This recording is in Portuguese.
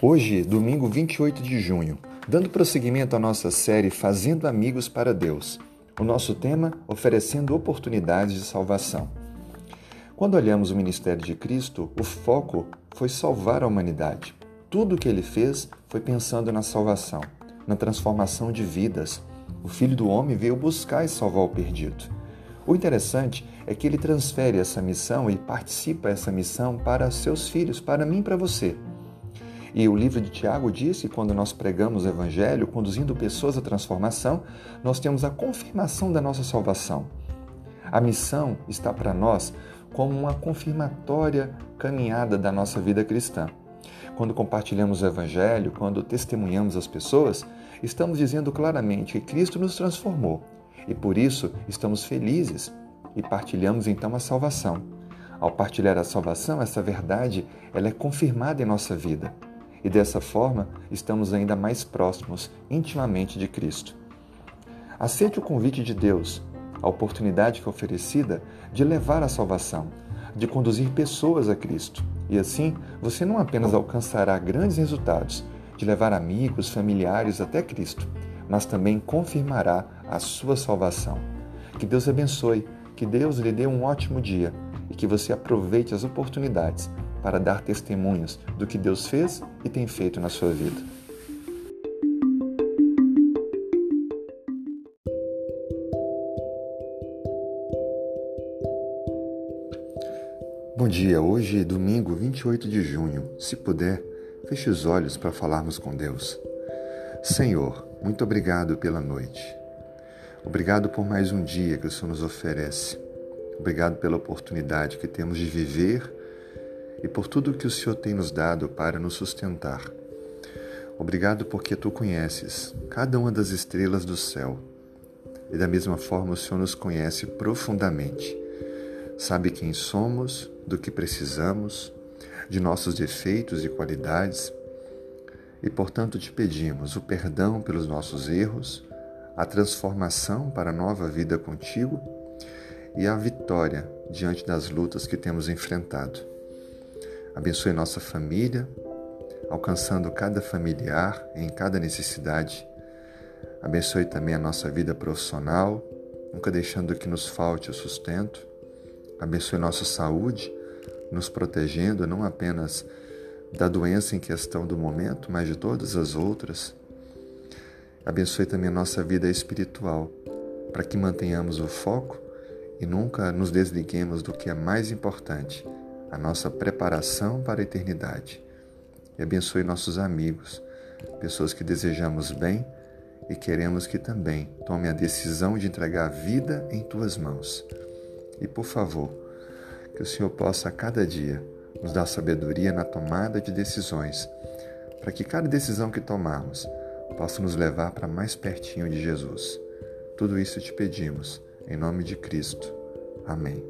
Hoje, domingo 28 de junho, dando prosseguimento à nossa série Fazendo Amigos para Deus. O nosso tema, oferecendo oportunidades de salvação. Quando olhamos o ministério de Cristo, o foco foi salvar a humanidade. Tudo o que ele fez foi pensando na salvação, na transformação de vidas. O Filho do Homem veio buscar e salvar o perdido. O interessante é que ele transfere essa missão e participa essa missão para seus filhos, para mim e para você. E o livro de Tiago diz que quando nós pregamos o Evangelho, conduzindo pessoas à transformação, nós temos a confirmação da nossa salvação. A missão está para nós como uma confirmatória caminhada da nossa vida cristã. Quando compartilhamos o Evangelho, quando testemunhamos as pessoas, estamos dizendo claramente que Cristo nos transformou e por isso estamos felizes e partilhamos então a salvação. Ao partilhar a salvação, essa verdade ela é confirmada em nossa vida e dessa forma estamos ainda mais próximos intimamente de Cristo. Aceite o convite de Deus, a oportunidade que é oferecida de levar a salvação, de conduzir pessoas a Cristo. E assim, você não apenas alcançará grandes resultados, de levar amigos, familiares até Cristo, mas também confirmará a sua salvação. Que Deus abençoe, que Deus lhe dê um ótimo dia e que você aproveite as oportunidades para dar testemunhos do que Deus fez e tem feito na sua vida. Bom dia, hoje é domingo 28 de junho. Se puder, feche os olhos para falarmos com Deus. Senhor, muito obrigado pela noite. Obrigado por mais um dia que o Senhor nos oferece. Obrigado pela oportunidade que temos de viver e por tudo que o Senhor tem nos dado para nos sustentar. Obrigado porque tu conheces cada uma das estrelas do céu e da mesma forma o Senhor nos conhece profundamente. Sabe quem somos, do que precisamos, de nossos defeitos e qualidades, e portanto te pedimos o perdão pelos nossos erros, a transformação para a nova vida contigo e a vitória diante das lutas que temos enfrentado. Abençoe nossa família, alcançando cada familiar em cada necessidade. Abençoe também a nossa vida profissional, nunca deixando que nos falte o sustento. Abençoe nossa saúde, nos protegendo não apenas da doença em questão do momento, mas de todas as outras. Abençoe também a nossa vida espiritual, para que mantenhamos o foco e nunca nos desliguemos do que é mais importante, a nossa preparação para a eternidade. E abençoe nossos amigos, pessoas que desejamos bem e queremos que também tome a decisão de entregar a vida em tuas mãos. E por favor, que o Senhor possa a cada dia nos dar sabedoria na tomada de decisões, para que cada decisão que tomarmos possa nos levar para mais pertinho de Jesus. Tudo isso te pedimos, em nome de Cristo. Amém.